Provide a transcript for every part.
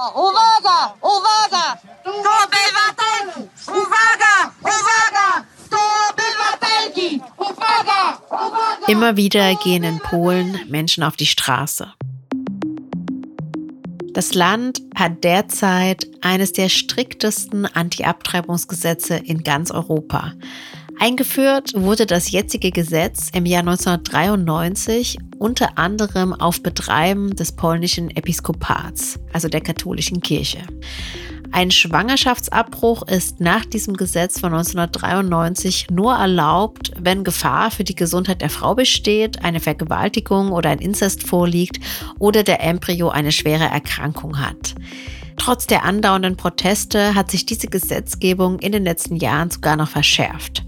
Uwaga! Uwaga! To obywatelki! Uwaga! Uwaga! To obywatelki! Uwaga! Uwaga! Immer wieder gehen in Polen Menschen auf die Straße. Das Land hat derzeit eines der striktesten Anti-Abtreibungsgesetze in ganz Europa. Eingeführt wurde das jetzige Gesetz im Jahr 1993 unter anderem auf Betreiben des polnischen Episkopats, also der katholischen Kirche. Ein Schwangerschaftsabbruch ist nach diesem Gesetz von 1993 nur erlaubt, wenn Gefahr für die Gesundheit der Frau besteht, eine Vergewaltigung oder ein Inzest vorliegt oder der Embryo eine schwere Erkrankung hat. Trotz der andauernden Proteste hat sich diese Gesetzgebung in den letzten Jahren sogar noch verschärft.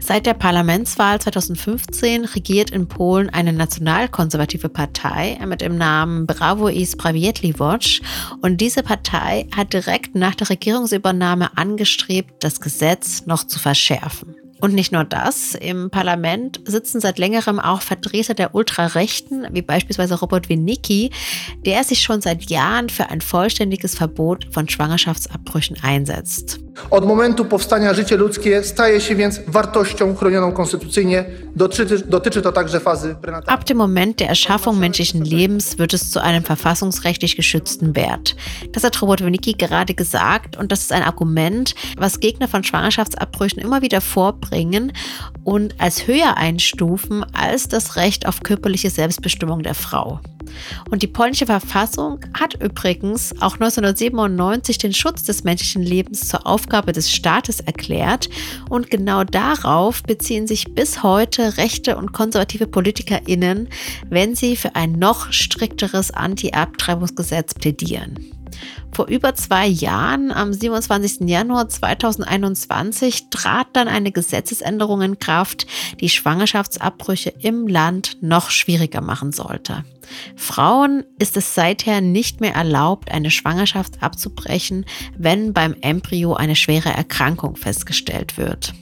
Seit der Parlamentswahl 2015 regiert in Polen eine nationalkonservative Partei mit dem Namen Bravo i Sprawiedliwość und diese Partei hat direkt nach der Regierungsübernahme angestrebt, das Gesetz noch zu verschärfen. Und nicht nur das, im Parlament sitzen seit längerem auch Vertreter der Ultrarechten, wie beispielsweise Robert Winicki, der sich schon seit Jahren für ein vollständiges Verbot von Schwangerschaftsabbrüchen einsetzt. Od momentu powstania życie ludzkie staje się więc wartością chronioną konstytucyjnie. Dotyczy, dotyczy to także fazy prenatalnej. Ab dem Moment der Erschaffung menschlichen Lebens wird es zu einem verfassungsrechtlich geschützten Wert. Das hat Robert Winicki gerade gesagt und das ist ein Argument, was Gegner von Schwangerschaftsabbrüchen immer wieder vorbringen und als höher einstufen als das Recht auf körperliche Selbstbestimmung der Frau. Und die polnische Verfassung hat übrigens auch 1997 den Schutz des menschlichen Lebens zur Aufgabe des Staates erklärt und genau darauf beziehen sich bis heute rechte und konservative PolitikerInnen, wenn sie für ein noch strikteres Anti-Abtreibungsgesetz plädieren. Vor über zwei Jahren, am 27. Januar 2021, trat dann eine Gesetzesänderung in Kraft, die Schwangerschaftsabbrüche im Land noch schwieriger machen sollte. Frauen ist es seither nicht mehr erlaubt, eine Schwangerschaft abzubrechen, wenn beim Embryo eine schwere Erkrankung festgestellt wird.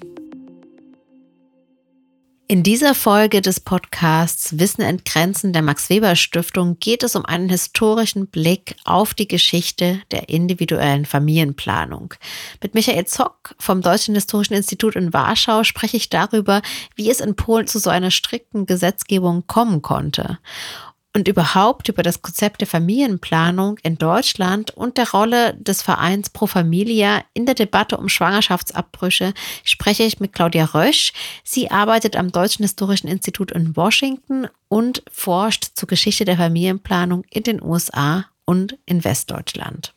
In dieser Folge des Podcasts Wissen entgrenzen der Max Weber Stiftung geht es um einen historischen Blick auf die Geschichte der individuellen Familienplanung. Mit Michael Zock vom Deutschen Historischen Institut in Warschau spreche ich darüber, wie es in Polen zu so einer strikten Gesetzgebung kommen konnte und überhaupt über das Konzept der Familienplanung in Deutschland und der Rolle des Vereins Pro Familia in der Debatte um Schwangerschaftsabbrüche spreche ich mit Claudia Rösch. Sie arbeitet am Deutschen Historischen Institut in Washington und forscht zur Geschichte der Familienplanung in den USA und in Westdeutschland.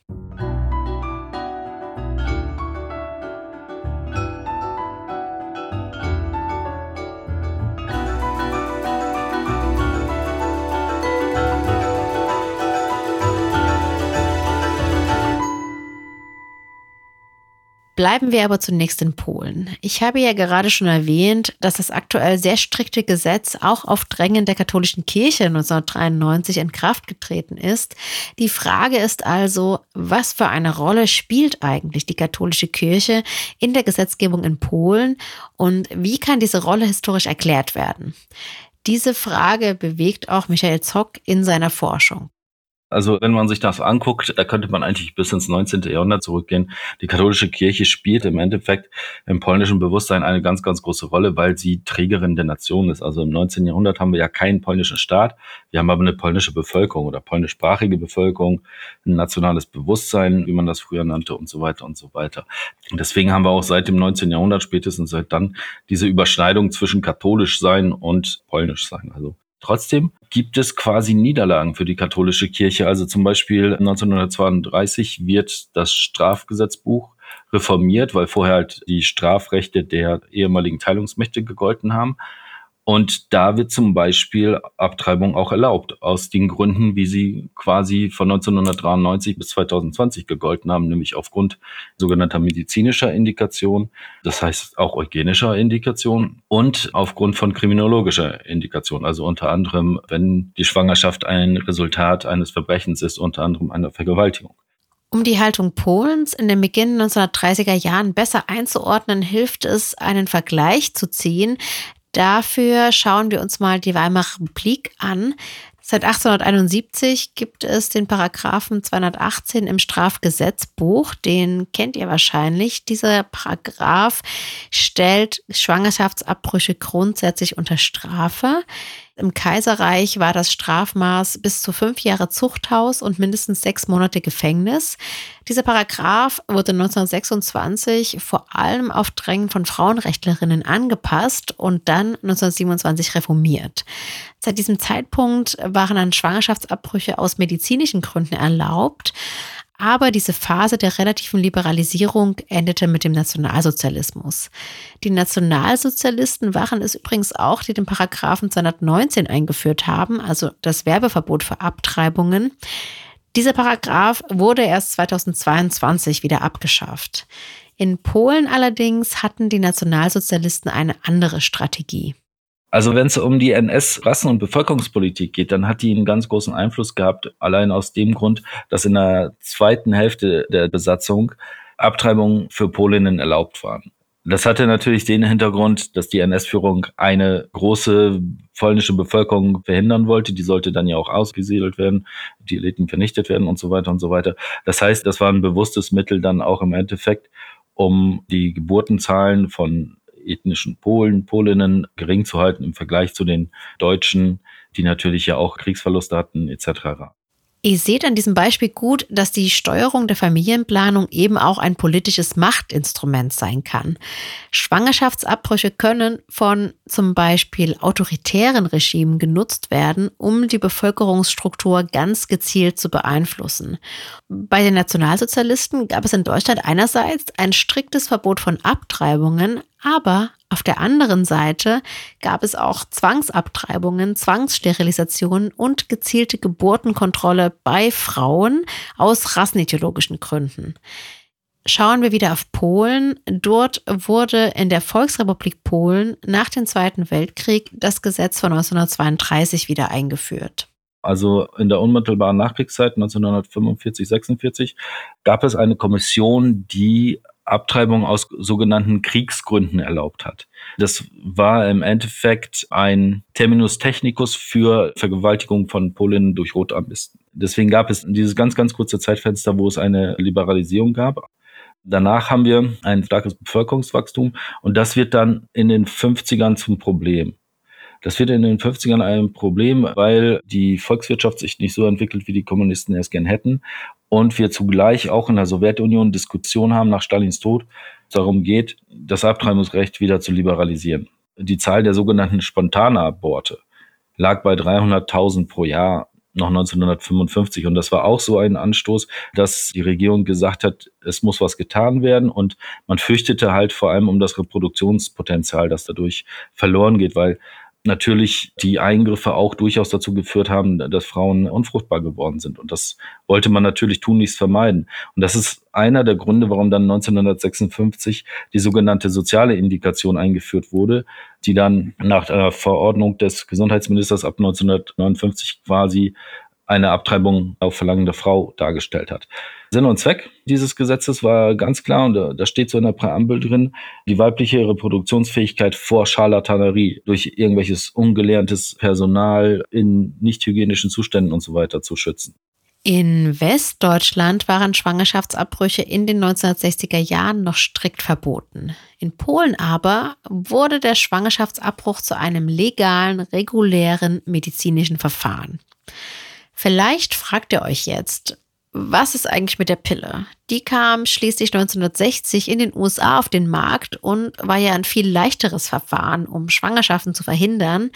Bleiben wir aber zunächst in Polen. Ich habe ja gerade schon erwähnt, dass das aktuell sehr strikte Gesetz auch auf Drängen der katholischen Kirche 1993 in Kraft getreten ist. Die Frage ist also, was für eine Rolle spielt eigentlich die katholische Kirche in der Gesetzgebung in Polen und wie kann diese Rolle historisch erklärt werden? Diese Frage bewegt auch Michael Zock in seiner Forschung. Also wenn man sich das anguckt, da könnte man eigentlich bis ins 19. Jahrhundert zurückgehen. Die katholische Kirche spielt im Endeffekt im polnischen Bewusstsein eine ganz, ganz große Rolle, weil sie Trägerin der Nation ist. Also im 19. Jahrhundert haben wir ja keinen polnischen Staat. Wir haben aber eine polnische Bevölkerung oder polnischsprachige Bevölkerung, ein nationales Bewusstsein, wie man das früher nannte und so weiter und so weiter. Und deswegen haben wir auch seit dem 19. Jahrhundert, spätestens seit dann, diese Überschneidung zwischen katholisch sein und polnisch sein. Also Trotzdem gibt es quasi Niederlagen für die katholische Kirche. Also zum Beispiel 1932 wird das Strafgesetzbuch reformiert, weil vorher halt die Strafrechte der ehemaligen Teilungsmächte gegolten haben. Und da wird zum Beispiel Abtreibung auch erlaubt, aus den Gründen, wie sie quasi von 1993 bis 2020 gegolten haben, nämlich aufgrund sogenannter medizinischer Indikation, das heißt auch eugenischer Indikation und aufgrund von kriminologischer Indikation, also unter anderem, wenn die Schwangerschaft ein Resultat eines Verbrechens ist, unter anderem einer Vergewaltigung. Um die Haltung Polens in den Beginn 1930er Jahren besser einzuordnen, hilft es, einen Vergleich zu ziehen, Dafür schauen wir uns mal die Weimarer Republik an. Seit 1871 gibt es den Paragraphen 218 im Strafgesetzbuch. Den kennt ihr wahrscheinlich. Dieser Paragraph stellt Schwangerschaftsabbrüche grundsätzlich unter Strafe. Im Kaiserreich war das Strafmaß bis zu fünf Jahre Zuchthaus und mindestens sechs Monate Gefängnis. Dieser Paragraph wurde 1926 vor allem auf Drängen von Frauenrechtlerinnen angepasst und dann 1927 reformiert. Seit diesem Zeitpunkt waren dann Schwangerschaftsabbrüche aus medizinischen Gründen erlaubt. Aber diese Phase der relativen Liberalisierung endete mit dem Nationalsozialismus. Die Nationalsozialisten waren es übrigens auch, die den Paragraphen 219 eingeführt haben, also das Werbeverbot für Abtreibungen. Dieser Paragraph wurde erst 2022 wieder abgeschafft. In Polen allerdings hatten die Nationalsozialisten eine andere Strategie. Also wenn es um die NS-Rassen- und Bevölkerungspolitik geht, dann hat die einen ganz großen Einfluss gehabt, allein aus dem Grund, dass in der zweiten Hälfte der Besatzung Abtreibungen für Polinnen erlaubt waren. Das hatte natürlich den Hintergrund, dass die NS-Führung eine große polnische Bevölkerung verhindern wollte. Die sollte dann ja auch ausgesiedelt werden, die Eliten vernichtet werden und so weiter und so weiter. Das heißt, das war ein bewusstes Mittel dann auch im Endeffekt, um die Geburtenzahlen von ethnischen Polen, Polinnen gering zu halten im Vergleich zu den Deutschen, die natürlich ja auch Kriegsverluste hatten etc. Ihr seht an diesem Beispiel gut, dass die Steuerung der Familienplanung eben auch ein politisches Machtinstrument sein kann. Schwangerschaftsabbrüche können von zum Beispiel autoritären Regimen genutzt werden, um die Bevölkerungsstruktur ganz gezielt zu beeinflussen. Bei den Nationalsozialisten gab es in Deutschland einerseits ein striktes Verbot von Abtreibungen, aber auf der anderen Seite gab es auch Zwangsabtreibungen, Zwangssterilisationen und gezielte Geburtenkontrolle bei Frauen aus rassenideologischen Gründen. Schauen wir wieder auf Polen. Dort wurde in der Volksrepublik Polen nach dem Zweiten Weltkrieg das Gesetz von 1932 wieder eingeführt. Also in der unmittelbaren Nachkriegszeit 1945, 46 gab es eine Kommission, die Abtreibung aus sogenannten Kriegsgründen erlaubt hat. Das war im Endeffekt ein Terminus technicus für Vergewaltigung von Polinnen durch Rotarmisten. Deswegen gab es dieses ganz, ganz kurze Zeitfenster, wo es eine Liberalisierung gab. Danach haben wir ein starkes Bevölkerungswachstum und das wird dann in den 50ern zum Problem. Das wird in den 50ern ein Problem, weil die Volkswirtschaft sich nicht so entwickelt, wie die Kommunisten es gern hätten. Und wir zugleich auch in der Sowjetunion Diskussion haben nach Stalins Tod, darum geht, das Abtreibungsrecht wieder zu liberalisieren. Die Zahl der sogenannten Spontanaborte lag bei 300.000 pro Jahr noch 1955. Und das war auch so ein Anstoß, dass die Regierung gesagt hat, es muss was getan werden. Und man fürchtete halt vor allem um das Reproduktionspotenzial, das dadurch verloren geht, weil natürlich die Eingriffe auch durchaus dazu geführt haben, dass Frauen unfruchtbar geworden sind. Und das wollte man natürlich tunlichst vermeiden. Und das ist einer der Gründe, warum dann 1956 die sogenannte soziale Indikation eingeführt wurde, die dann nach der Verordnung des Gesundheitsministers ab 1959 quasi eine Abtreibung auf Verlangen der Frau dargestellt hat. Sinn und Zweck dieses Gesetzes war ganz klar, und da, steht so in der Präambel drin, die weibliche Reproduktionsfähigkeit vor Scharlatanerie durch irgendwelches ungelerntes Personal in nicht hygienischen Zuständen und so weiter zu schützen. In Westdeutschland waren Schwangerschaftsabbrüche in den 1960er Jahren noch strikt verboten. In Polen aber wurde der Schwangerschaftsabbruch zu einem legalen, regulären medizinischen Verfahren. Vielleicht fragt ihr euch jetzt, was ist eigentlich mit der Pille? Die kam schließlich 1960 in den USA auf den Markt und war ja ein viel leichteres Verfahren, um Schwangerschaften zu verhindern.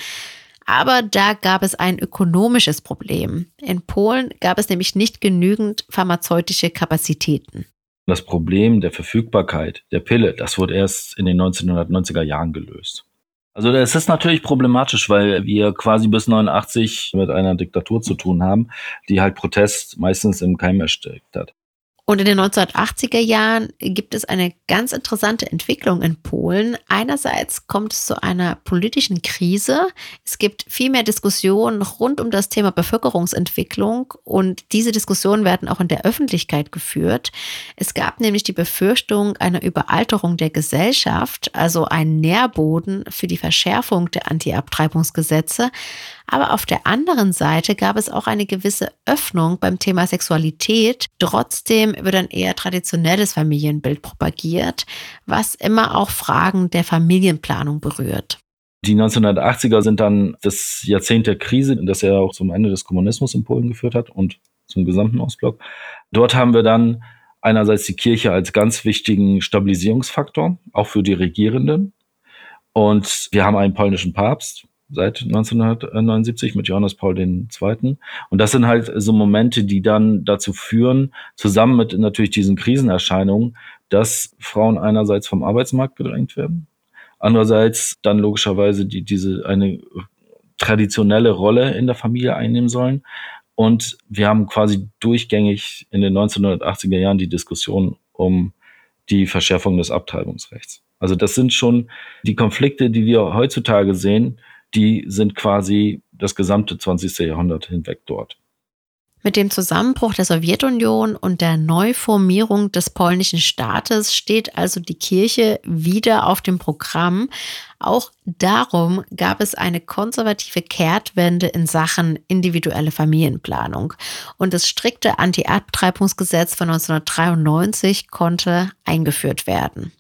Aber da gab es ein ökonomisches Problem. In Polen gab es nämlich nicht genügend pharmazeutische Kapazitäten. Das Problem der Verfügbarkeit der Pille, das wurde erst in den 1990er Jahren gelöst. Also es ist natürlich problematisch, weil wir quasi bis 89 mit einer Diktatur zu tun haben, die halt Protest meistens im Keim erstickt hat. Und in den 1980er Jahren gibt es eine ganz interessante Entwicklung in Polen. Einerseits kommt es zu einer politischen Krise. Es gibt viel mehr Diskussionen rund um das Thema Bevölkerungsentwicklung und diese Diskussionen werden auch in der Öffentlichkeit geführt. Es gab nämlich die Befürchtung einer Überalterung der Gesellschaft, also ein Nährboden für die Verschärfung der Anti-Abtreibungsgesetze. Aber auf der anderen Seite gab es auch eine gewisse Öffnung beim Thema Sexualität. Trotzdem wird ein eher traditionelles Familienbild propagiert, was immer auch Fragen der Familienplanung berührt. Die 1980er sind dann das Jahrzehnt der Krise, das ja auch zum Ende des Kommunismus in Polen geführt hat und zum gesamten Ostblock. Dort haben wir dann einerseits die Kirche als ganz wichtigen Stabilisierungsfaktor, auch für die Regierenden. Und wir haben einen polnischen Papst, seit 1979 mit Johannes Paul II. Und das sind halt so Momente, die dann dazu führen, zusammen mit natürlich diesen Krisenerscheinungen, dass Frauen einerseits vom Arbeitsmarkt gedrängt werden, andererseits dann logischerweise die, diese eine traditionelle Rolle in der Familie einnehmen sollen. Und wir haben quasi durchgängig in den 1980er Jahren die Diskussion um die Verschärfung des Abtreibungsrechts. Also das sind schon die Konflikte, die wir heutzutage sehen, die sind quasi das gesamte 20. Jahrhundert hinweg dort. Mit dem Zusammenbruch der Sowjetunion und der Neuformierung des polnischen Staates steht also die Kirche wieder auf dem Programm. Auch darum gab es eine konservative Kehrtwende in Sachen individuelle Familienplanung. Und das strikte Anti-Abtreibungsgesetz von 1993 konnte eingeführt werden.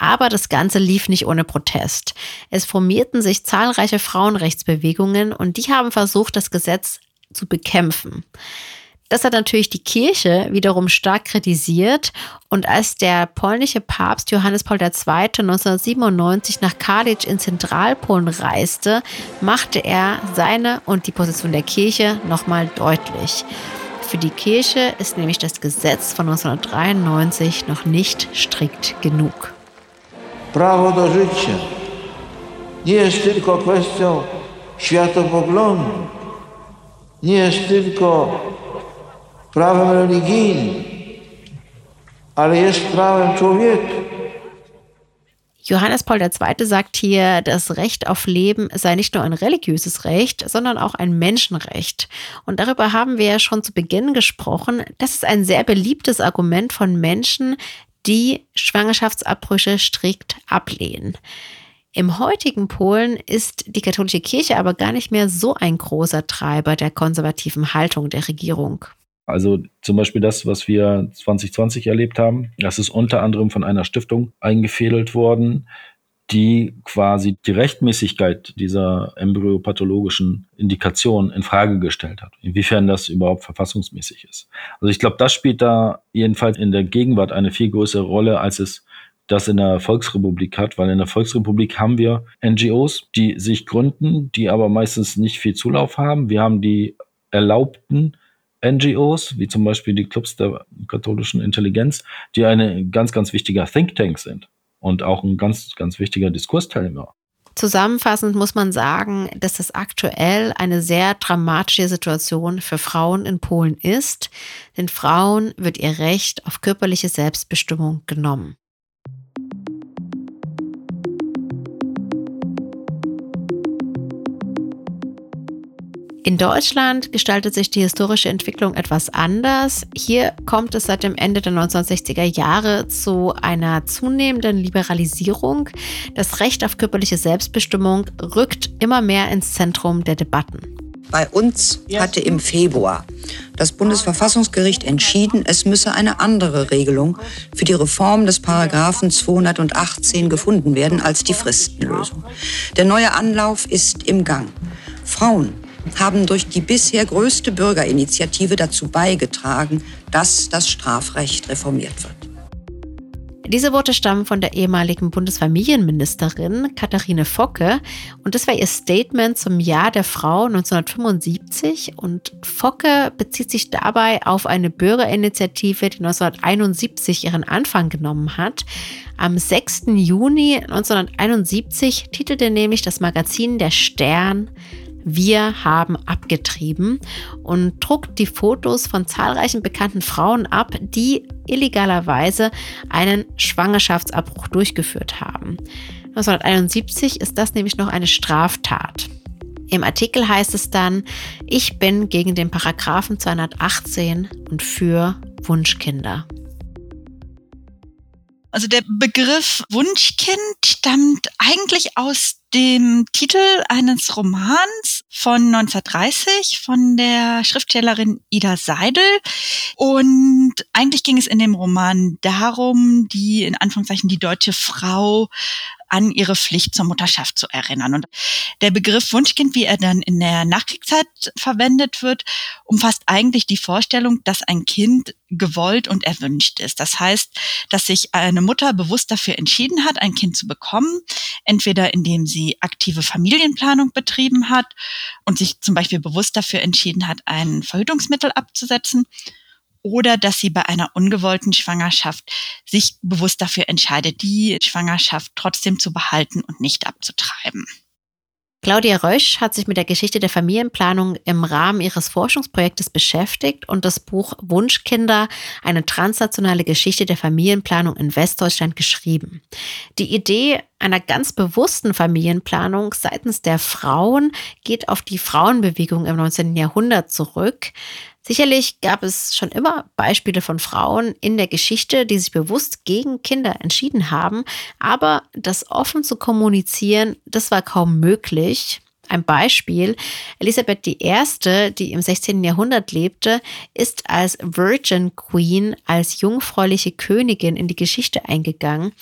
Aber das Ganze lief nicht ohne Protest. Es formierten sich zahlreiche Frauenrechtsbewegungen und die haben versucht, das Gesetz zu bekämpfen. Das hat natürlich die Kirche wiederum stark kritisiert und als der polnische Papst Johannes Paul II. 1997 nach Kalisz in Zentralpolen reiste, machte er seine und die Position der Kirche nochmal deutlich. Für die Kirche ist nämlich das Gesetz von 1993 noch nicht strikt genug. Prawo do życia nie jest tylko kwestią światopoglądu, nie jest tylko prawem religijnym, ale jest prawem człowieka. Johannes Paul II. sagt hier, das Recht auf Leben sei nicht nur ein religiöses Recht, sondern auch ein Menschenrecht. Und darüber haben wir ja schon zu Beginn gesprochen. Das ist ein sehr beliebtes Argument von Menschen, die Schwangerschaftsabbrüche strikt ablehnen. Im heutigen Polen ist die katholische Kirche aber gar nicht mehr so ein großer Treiber der konservativen Haltung der Regierung. Also zum Beispiel das, was wir 2020 erlebt haben, das ist unter anderem von einer Stiftung eingefädelt worden, die quasi die Rechtmäßigkeit dieser embryopathologischen Indikation in Frage gestellt hat, inwiefern das überhaupt verfassungsmäßig ist. Also ich glaube, das spielt da jedenfalls in der Gegenwart eine viel größere Rolle, als es das in der Volksrepublik hat, weil in der Volksrepublik haben wir NGOs, die sich gründen, die aber meistens nicht viel Zulauf haben. Wir haben die erlaubten NGOs, wie zum Beispiel die Clubs der katholischen Intelligenz, die eine ganz, ganz wichtiger Think Tank sind und auch ein ganz, ganz wichtiger Diskursteilnehmer. Zusammenfassend muss man sagen, dass das aktuell eine sehr dramatische Situation für Frauen in Polen ist, denn Frauen wird ihr Recht auf körperliche Selbstbestimmung genommen. In Deutschland gestaltet sich die historische Entwicklung etwas anders. Hier kommt es seit dem Ende der 1960er Jahre zu einer zunehmenden Liberalisierung. Das Recht auf körperliche Selbstbestimmung rückt immer mehr ins Zentrum der Debatten. Bei uns hatte im Februar das Bundesverfassungsgericht entschieden, es müsse eine andere Regelung für die Reform des Paragraphen 218 gefunden werden als die Fristenlösung. Der neue Anlauf ist im Gang. Frauen haben durch die bisher größte Bürgerinitiative dazu beigetragen, dass das Strafrecht reformiert wird. Diese Worte stammen von der ehemaligen Bundesfamilienministerin Katharine Focke und das war ihr Statement zum Jahr der Frau 1975 und Focke bezieht sich dabei auf eine Bürgerinitiative, die 1971 ihren Anfang genommen hat. Am 6. Juni 1971 titelte nämlich das Magazin Der Stern Wir haben abgetrieben und druckt die Fotos von zahlreichen bekannten Frauen ab, die illegalerweise einen Schwangerschaftsabbruch durchgeführt haben. 1971 ist das nämlich noch eine Straftat. Im Artikel heißt es dann, ich bin gegen den Paragraphen 218 und für Wunschkinder. Also der Begriff Wunschkind stammt eigentlich aus dem Titel eines Romans von 1930 von der Schriftstellerin Ida Seidel. Und eigentlich ging es in dem Roman darum, die in Anführungszeichen die deutsche Frau an ihre Pflicht zur Mutterschaft zu erinnern. Und der Begriff Wunschkind, wie er dann in der Nachkriegszeit verwendet wird, umfasst eigentlich die Vorstellung, dass ein Kind gewollt und erwünscht ist. Das heißt, dass sich eine Mutter bewusst dafür entschieden hat, ein Kind zu bekommen, entweder indem sie aktive Familienplanung betrieben hat und sich zum Beispiel bewusst dafür entschieden hat, ein Verhütungsmittel abzusetzen oder dass sie bei einer ungewollten Schwangerschaft sich bewusst dafür entscheidet, die Schwangerschaft trotzdem zu behalten und nicht abzutreiben. Claudia Rösch hat sich mit der Geschichte der Familienplanung im Rahmen ihres Forschungsprojektes beschäftigt und das Buch Wunschkinder, eine transnationale Geschichte der Familienplanung in Westdeutschland geschrieben. Die Idee einer ganz bewussten Familienplanung seitens der Frauen geht auf die Frauenbewegung im 19. Jahrhundert zurück. Sicherlich gab es schon immer Beispiele von Frauen in der Geschichte, die sich bewusst gegen Kinder entschieden haben, aber das offen zu kommunizieren, das war kaum möglich. Ein Beispiel, Elisabeth I., die im 16. Jahrhundert lebte, ist als Virgin Queen, als jungfräuliche Königin in die Geschichte eingegangen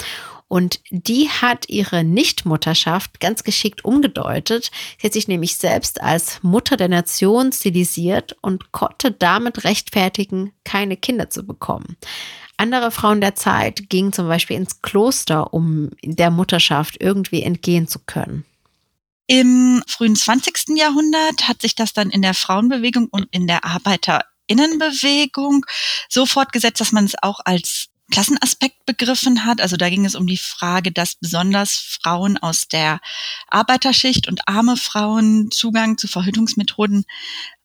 und die hat ihre Nichtmutterschaft ganz geschickt umgedeutet. Sie hat sich nämlich selbst als Mutter der Nation stilisiert und konnte damit rechtfertigen, keine Kinder zu bekommen. Andere Frauen der Zeit gingen zum Beispiel ins Kloster, um der Mutterschaft irgendwie entgehen zu können. Im frühen 20. Jahrhundert hat sich das dann in der Frauenbewegung und in der Arbeiterinnenbewegung so fortgesetzt, dass man es auch als Klassenaspekt begriffen hat. Also da ging es um die Frage, dass besonders Frauen aus der Arbeiterschicht und arme Frauen Zugang zu Verhütungsmethoden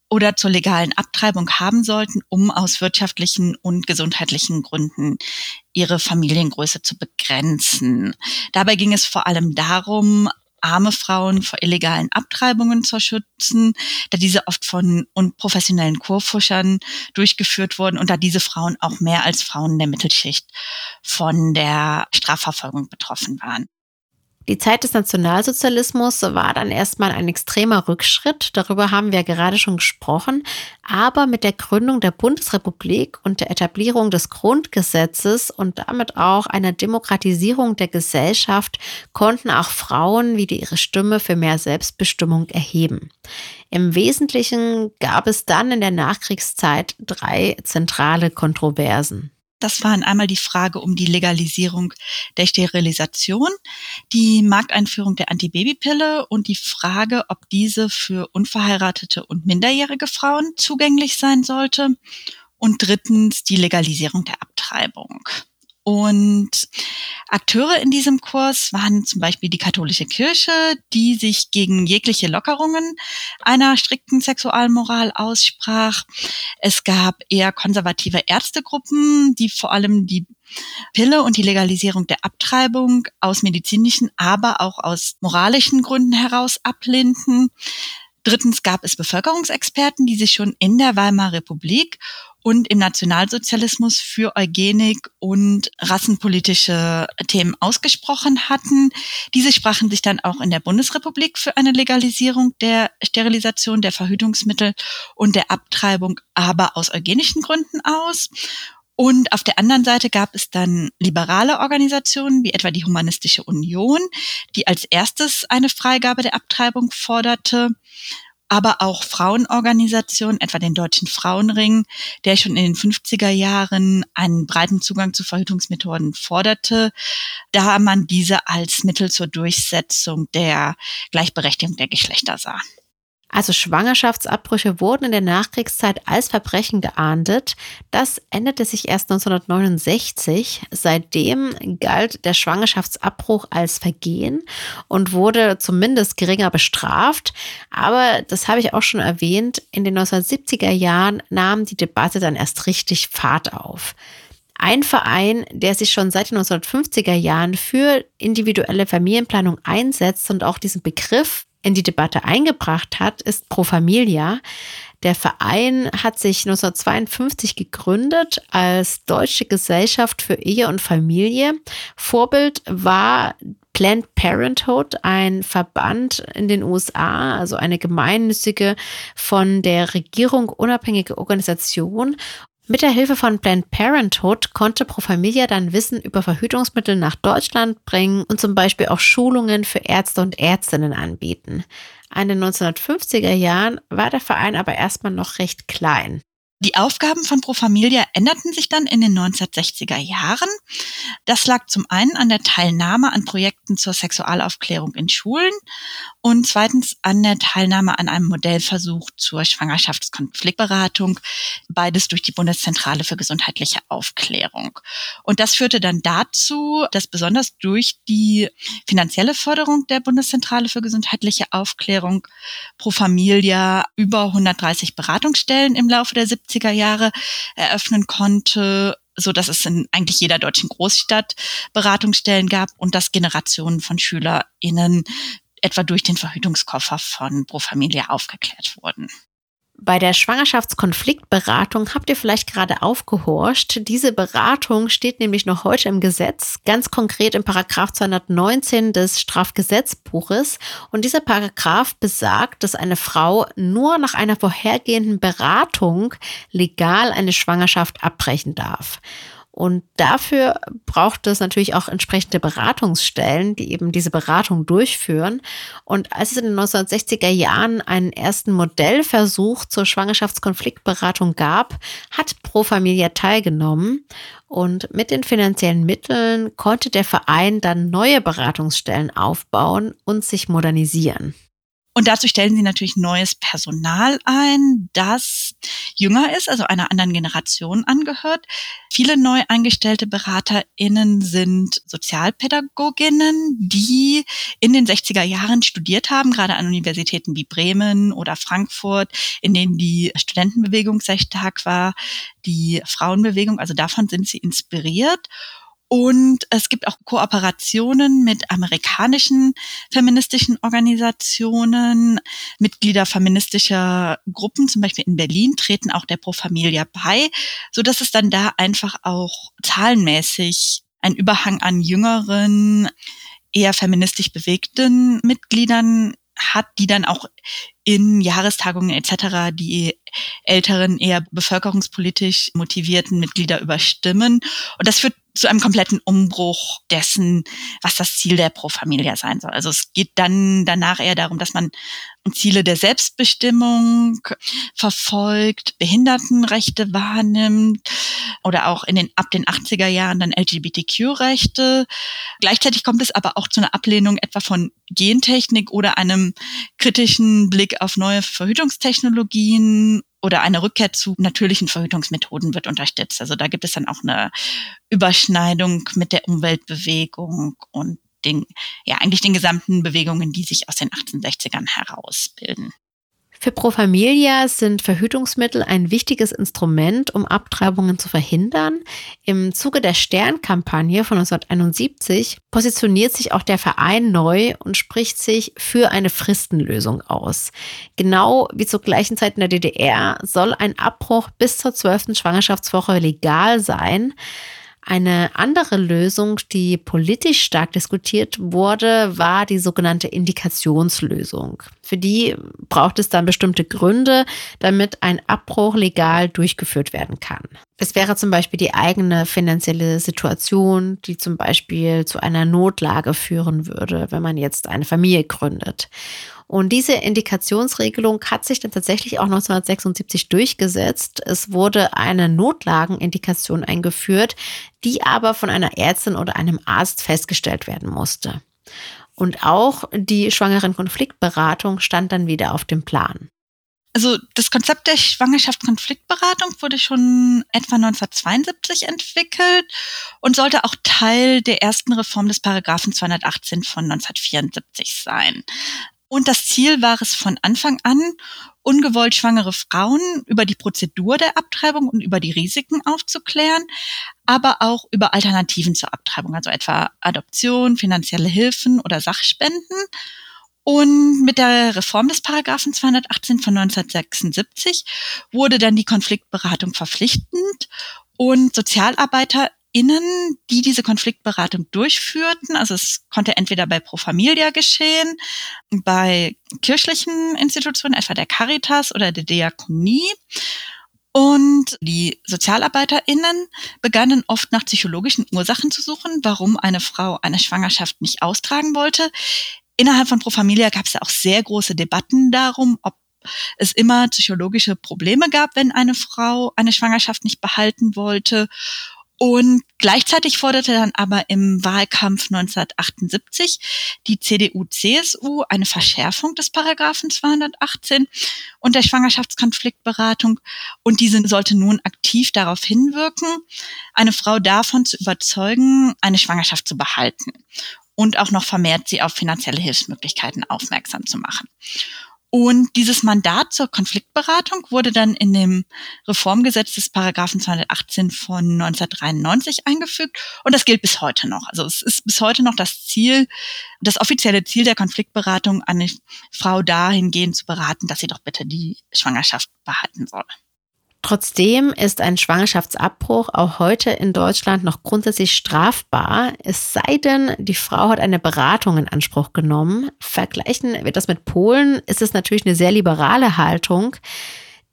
oder zur legalen Abtreibung haben sollten, um aus wirtschaftlichen und gesundheitlichen Gründen ihre Familiengröße zu begrenzen. Dabei ging es vor allem darum, arme Frauen vor illegalen Abtreibungen zu schützen, da diese oft von unprofessionellen Kurfuschern durchgeführt wurden und da diese Frauen auch mehr als Frauen der Mittelschicht von der Strafverfolgung betroffen waren. Die Zeit des Nationalsozialismus war dann erstmal ein extremer Rückschritt, darüber haben wir gerade schon gesprochen, aber mit der Gründung der Bundesrepublik und der Etablierung des Grundgesetzes und damit auch einer Demokratisierung der Gesellschaft konnten auch Frauen wieder ihre Stimme für mehr Selbstbestimmung erheben. Im Wesentlichen gab es dann in der Nachkriegszeit drei zentrale Kontroversen. Das waren einmal die Frage um die Legalisierung der Sterilisation, die Markteinführung der Antibabypille und die Frage, ob diese für unverheiratete und minderjährige Frauen zugänglich sein sollte. Und drittens die Legalisierung der Abtreibung. Und Akteure in diesem Kurs waren zum Beispiel die katholische Kirche, die sich gegen jegliche Lockerungen einer strikten Sexualmoral aussprach. Es gab eher konservative Ärztegruppen, die vor allem die Pille und die Legalisierung der Abtreibung aus medizinischen, aber auch aus moralischen Gründen heraus ablehnten. Drittens gab es Bevölkerungsexperten, die sich schon in der Weimarer Republik und im Nationalsozialismus für Eugenik und rassenpolitische Themen ausgesprochen hatten. Diese sprachen sich dann auch in der Bundesrepublik für eine Legalisierung der Sterilisation der Verhütungsmittel und der Abtreibung, aber aus eugenischen Gründen aus. Und auf der anderen Seite gab es dann liberale Organisationen wie etwa die Humanistische Union, die als erstes eine Freigabe der Abtreibung forderte aber auch Frauenorganisationen, etwa den Deutschen Frauenring, der schon in den 50er Jahren einen breiten Zugang zu Verhütungsmethoden forderte, da man diese als Mittel zur Durchsetzung der Gleichberechtigung der Geschlechter sah. Also Schwangerschaftsabbrüche wurden in der Nachkriegszeit als Verbrechen geahndet. Das änderte sich erst 1969. Seitdem galt der Schwangerschaftsabbruch als Vergehen und wurde zumindest geringer bestraft. Aber das habe ich auch schon erwähnt, in den 1970er Jahren nahm die Debatte dann erst richtig Fahrt auf. Ein Verein, der sich schon seit den 1950er Jahren für individuelle Familienplanung einsetzt und auch diesen Begriff in die Debatte eingebracht hat, ist Pro Familia. Der Verein hat sich 1952 gegründet als Deutsche Gesellschaft für Ehe und Familie. Vorbild war Planned Parenthood, ein Verband in den USA, also eine gemeinnützige von der Regierung unabhängige Organisation. Mit der Hilfe von Planned Parenthood konnte Pro Familia dann Wissen über Verhütungsmittel nach Deutschland bringen und zum Beispiel auch Schulungen für Ärzte und Ärztinnen anbieten. In den 1950er Jahren war der Verein aber erstmal noch recht klein. Die Aufgaben von Pro Familia änderten sich dann in den 1960er Jahren. Das lag zum einen an der Teilnahme an Projekten zur Sexualaufklärung in Schulen und zweitens an der Teilnahme an einem Modellversuch zur Schwangerschaftskonfliktberatung, beides durch die Bundeszentrale für gesundheitliche Aufklärung. Und das führte dann dazu, dass besonders durch die finanzielle Förderung der Bundeszentrale für gesundheitliche Aufklärung Pro Familia über 130 Beratungsstellen im Laufe der 70er Jahre eröffnen konnte so dass es in eigentlich jeder deutschen Großstadt Beratungsstellen gab und dass Generationen von SchülerInnen etwa durch den Verhütungskoffer von Pro Familia aufgeklärt wurden. Bei der Schwangerschaftskonfliktberatung habt ihr vielleicht gerade aufgehorcht. Diese Beratung steht nämlich noch heute im Gesetz, ganz konkret im Paragraph 219 des Strafgesetzbuches. Und dieser Paragraph besagt, dass eine Frau nur nach einer vorhergehenden Beratung legal eine Schwangerschaft abbrechen darf. Und dafür braucht es natürlich auch entsprechende Beratungsstellen, die eben diese Beratung durchführen. Und als es in den 1960er Jahren einen ersten Modellversuch zur Schwangerschaftskonfliktberatung gab, hat Pro Familia teilgenommen. Und mit den finanziellen Mitteln konnte der Verein dann neue Beratungsstellen aufbauen und sich modernisieren. Und dazu stellen sie natürlich neues Personal ein, das jünger ist, also einer anderen Generation angehört. Viele neu eingestellte BeraterInnen sind Sozialpädagoginnen, die in den 60er Jahren studiert haben, gerade an Universitäten wie Bremen oder Frankfurt, in denen die Studentenbewegung sehr stark war, die Frauenbewegung, also davon sind sie inspiriert und es gibt auch Kooperationen mit amerikanischen feministischen Organisationen. Mitglieder feministischer Gruppen, zum Beispiel in Berlin, treten auch der Pro Familia bei, so dass es dann da einfach auch zahlenmäßig ein Überhang an jüngeren, eher feministisch bewegten Mitgliedern hat, die dann auch in Jahrestagungen etc. die älteren, eher bevölkerungspolitisch motivierten Mitglieder überstimmen. Und das führt zu einem kompletten Umbruch dessen, was das Ziel der Pro Familia sein soll. Also es geht dann danach eher darum, dass man Ziele der Selbstbestimmung verfolgt, Behindertenrechte wahrnimmt oder auch in den ab den 80er Jahren dann LGBTQ-Rechte. Gleichzeitig kommt es aber auch zu einer Ablehnung etwa von Gentechnik oder einem kritischen Blick auf neue Verhütungstechnologien oder eine Rückkehr zu natürlichen Verhütungsmethoden wird unterstützt. Also da gibt es dann auch eine Überschneidung mit der Umweltbewegung und den, ja, eigentlich den gesamten Bewegungen, die sich aus den 1860ern herausbilden. Für Pro Familia sind Verhütungsmittel ein wichtiges Instrument, um Abtreibungen zu verhindern. Im Zuge der Stern-Kampagne von 1971 positioniert sich auch der Verein neu und spricht sich für eine Fristenlösung aus. Genau wie zur gleichen Zeit in der DDR soll ein Abbruch bis zur 12. Schwangerschaftswoche legal sein. Eine andere Lösung, die politisch stark diskutiert wurde, war die sogenannte Indikationslösung. Für die braucht es dann bestimmte Gründe, damit ein Abbruch legal durchgeführt werden kann. Es wäre zum Beispiel die eigene finanzielle Situation, die zum Beispiel zu einer Notlage führen würde, wenn man jetzt eine Familie gründet. Und diese Indikationsregelung hat sich dann tatsächlich auch 1976 durchgesetzt. Es wurde eine Notlagenindikation eingeführt, die aber von einer Ärztin oder einem Arzt festgestellt werden musste. Und auch die Schwangeren-Konfliktberatung stand dann wieder auf dem Plan. Also das Konzept der Schwangerschaftskonfliktberatung wurde schon etwa 1972 entwickelt und sollte auch Teil der ersten Reform des Paragraphen 218 von 1974 sein. Und das Ziel war es von Anfang an, ungewollt schwangere Frauen über die Prozedur der Abtreibung und über die Risiken aufzuklären, aber auch über Alternativen zur Abtreibung, also etwa Adoption, finanzielle Hilfen oder Sachspenden. Und mit der Reform des Paragraphen 218 von 1976 wurde dann die Konfliktberatung verpflichtend und SozialarbeiterInnen, die diese Konfliktberatung durchführten, also es konnte entweder bei Pro Familia geschehen, bei kirchlichen Institutionen, etwa der Caritas oder der Diakonie, und die SozialarbeiterInnen begannen oft nach psychologischen Ursachen zu suchen, warum eine Frau eine Schwangerschaft nicht austragen wollte. Innerhalb von Pro Familia gab es auch sehr große Debatten darum, ob es immer psychologische Probleme gab, wenn eine Frau eine Schwangerschaft nicht behalten wollte. Und gleichzeitig forderte dann aber im Wahlkampf 1978 die CDU-CSU eine Verschärfung des Paragraphen 218 und der Schwangerschaftskonfliktberatung. Und diese sollte nun aktiv darauf hinwirken, eine Frau davon zu überzeugen, eine Schwangerschaft zu behalten und auch noch vermehrt sie auf finanzielle Hilfsmöglichkeiten aufmerksam zu machen. Und dieses Mandat zur Konfliktberatung wurde dann in dem Reformgesetz des Paragraphen 218 von 1993 eingefügt und das gilt bis heute noch. Also es ist bis heute noch das Ziel, das offizielle Ziel der Konfliktberatung, eine Frau dahingehend zu beraten, dass sie doch bitte die Schwangerschaft behalten soll. Trotzdem ist ein Schwangerschaftsabbruch auch heute in Deutschland noch grundsätzlich strafbar, es sei denn, die Frau hat eine Beratung in Anspruch genommen. Vergleichen wir das mit Polen, ist es natürlich eine sehr liberale Haltung.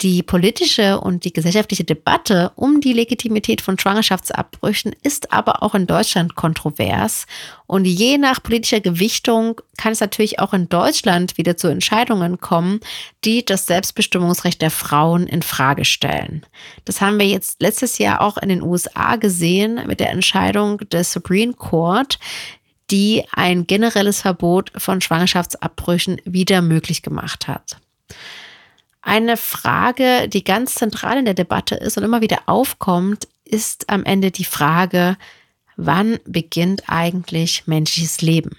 Die politische und die gesellschaftliche Debatte um die Legitimität von Schwangerschaftsabbrüchen ist aber auch in Deutschland kontrovers. Und je nach politischer Gewichtung kann es natürlich auch in Deutschland wieder zu Entscheidungen kommen, die das Selbstbestimmungsrecht der Frauen in Frage stellen. Das haben wir jetzt letztes Jahr auch in den USA gesehen mit der Entscheidung des Supreme Court, die ein generelles Verbot von Schwangerschaftsabbrüchen wieder möglich gemacht hat. Eine Frage, die ganz zentral in der Debatte ist und immer wieder aufkommt, ist am Ende die Frage, wann beginnt eigentlich menschliches Leben?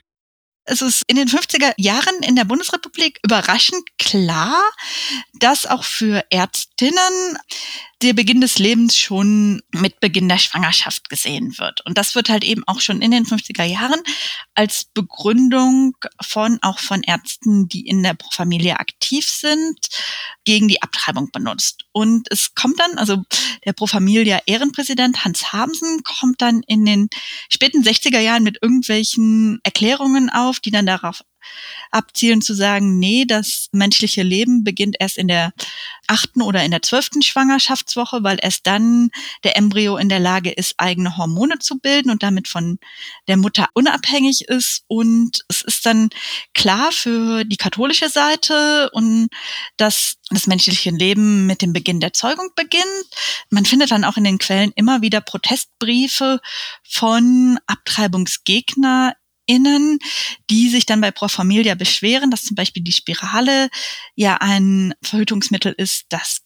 Es ist in den 50er Jahren in der Bundesrepublik überraschend klar, dass auch für Ärztinnen der Beginn des Lebens schon mit Beginn der Schwangerschaft gesehen wird. Und das wird halt eben auch schon in den 50er Jahren als Begründung von, auch von Ärzten, die in der Familie aktiv sind, gegen die Abtreibung benutzt. Und es kommt dann, also der Pro Familia Ehrenpräsident Hans Hamsen kommt dann in den späten 60er Jahren mit irgendwelchen Erklärungen auf, die dann darauf abzielen zu sagen, nee, das menschliche Leben beginnt erst in der achten oder in der zwölften Schwangerschaftswoche, weil erst dann der Embryo in der Lage ist, eigene Hormone zu bilden und damit von der Mutter unabhängig ist. Und es ist dann klar für die katholische Seite und dass das menschliche Leben mit dem Beginn der Zeugung beginnt. Man findet dann auch in den Quellen immer wieder Protestbriefe von Abtreibungsgegner Innen, die sich dann bei Pro Familia beschweren, dass zum Beispiel die Spirale ja ein Verhütungsmittel ist, das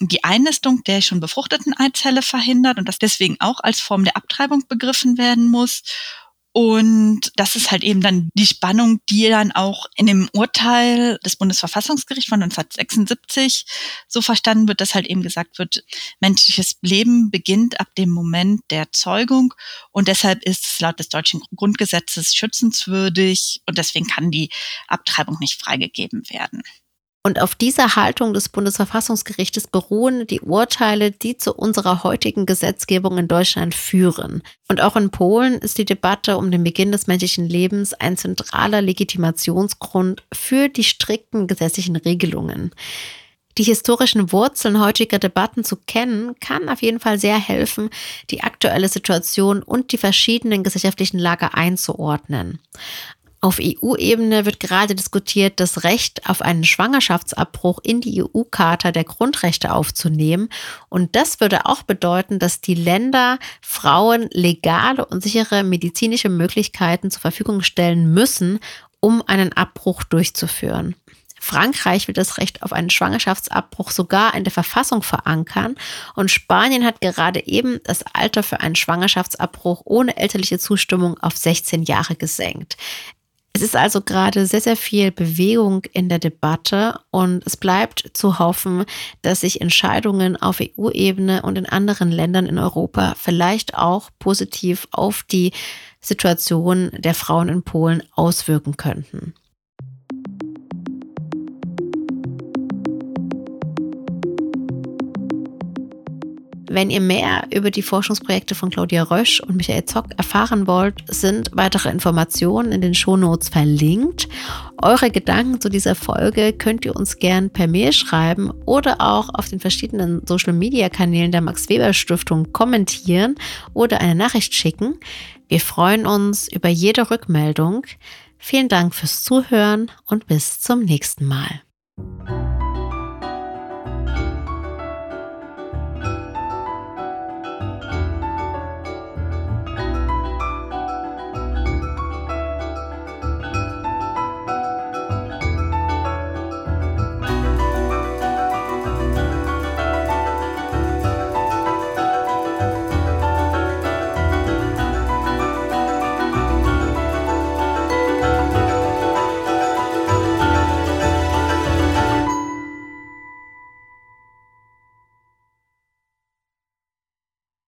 die Einnistung der schon befruchteten Eizelle verhindert und das deswegen auch als Form der Abtreibung begriffen werden muss. Und das ist halt eben dann die Spannung, die dann auch in dem Urteil des Bundesverfassungsgerichts von 1976 so verstanden wird, dass halt eben gesagt wird, menschliches Leben beginnt ab dem Moment der Zeugung und deshalb ist es laut des deutschen Grundgesetzes schützenswürdig und deswegen kann die Abtreibung nicht freigegeben werden. Und auf dieser Haltung des Bundesverfassungsgerichtes beruhen die Urteile, die zu unserer heutigen Gesetzgebung in Deutschland führen. Und auch in Polen ist die Debatte um den Beginn des menschlichen Lebens ein zentraler Legitimationsgrund für die strikten gesetzlichen Regelungen. Die historischen Wurzeln heutiger Debatten zu kennen, kann auf jeden Fall sehr helfen, die aktuelle Situation und die verschiedenen gesellschaftlichen Lager einzuordnen. Auf EU-Ebene wird gerade diskutiert, das Recht auf einen Schwangerschaftsabbruch in die EU-Charta der Grundrechte aufzunehmen. Und das würde auch bedeuten, dass die Länder Frauen legale und sichere medizinische Möglichkeiten zur Verfügung stellen müssen, um einen Abbruch durchzuführen. Frankreich will das Recht auf einen Schwangerschaftsabbruch sogar in der Verfassung verankern und Spanien hat gerade eben das Alter für einen Schwangerschaftsabbruch ohne elterliche Zustimmung auf 16 Jahre gesenkt. Es ist also gerade sehr, sehr viel Bewegung in der Debatte und es bleibt zu hoffen, dass sich Entscheidungen auf EU-Ebene und in anderen Ländern in Europa vielleicht auch positiv auf die Situation der Frauen in Polen auswirken könnten. Wenn ihr mehr über die Forschungsprojekte von Claudia Rösch und Michael Zock erfahren wollt, sind weitere Informationen in den Shownotes verlinkt. Eure Gedanken zu dieser Folge könnt ihr uns gern per Mail schreiben oder auch auf den verschiedenen Social Media Kanälen der Max Weber Stiftung kommentieren oder eine Nachricht schicken. Wir freuen uns über jede Rückmeldung. Vielen Dank fürs Zuhören und bis zum nächsten Mal.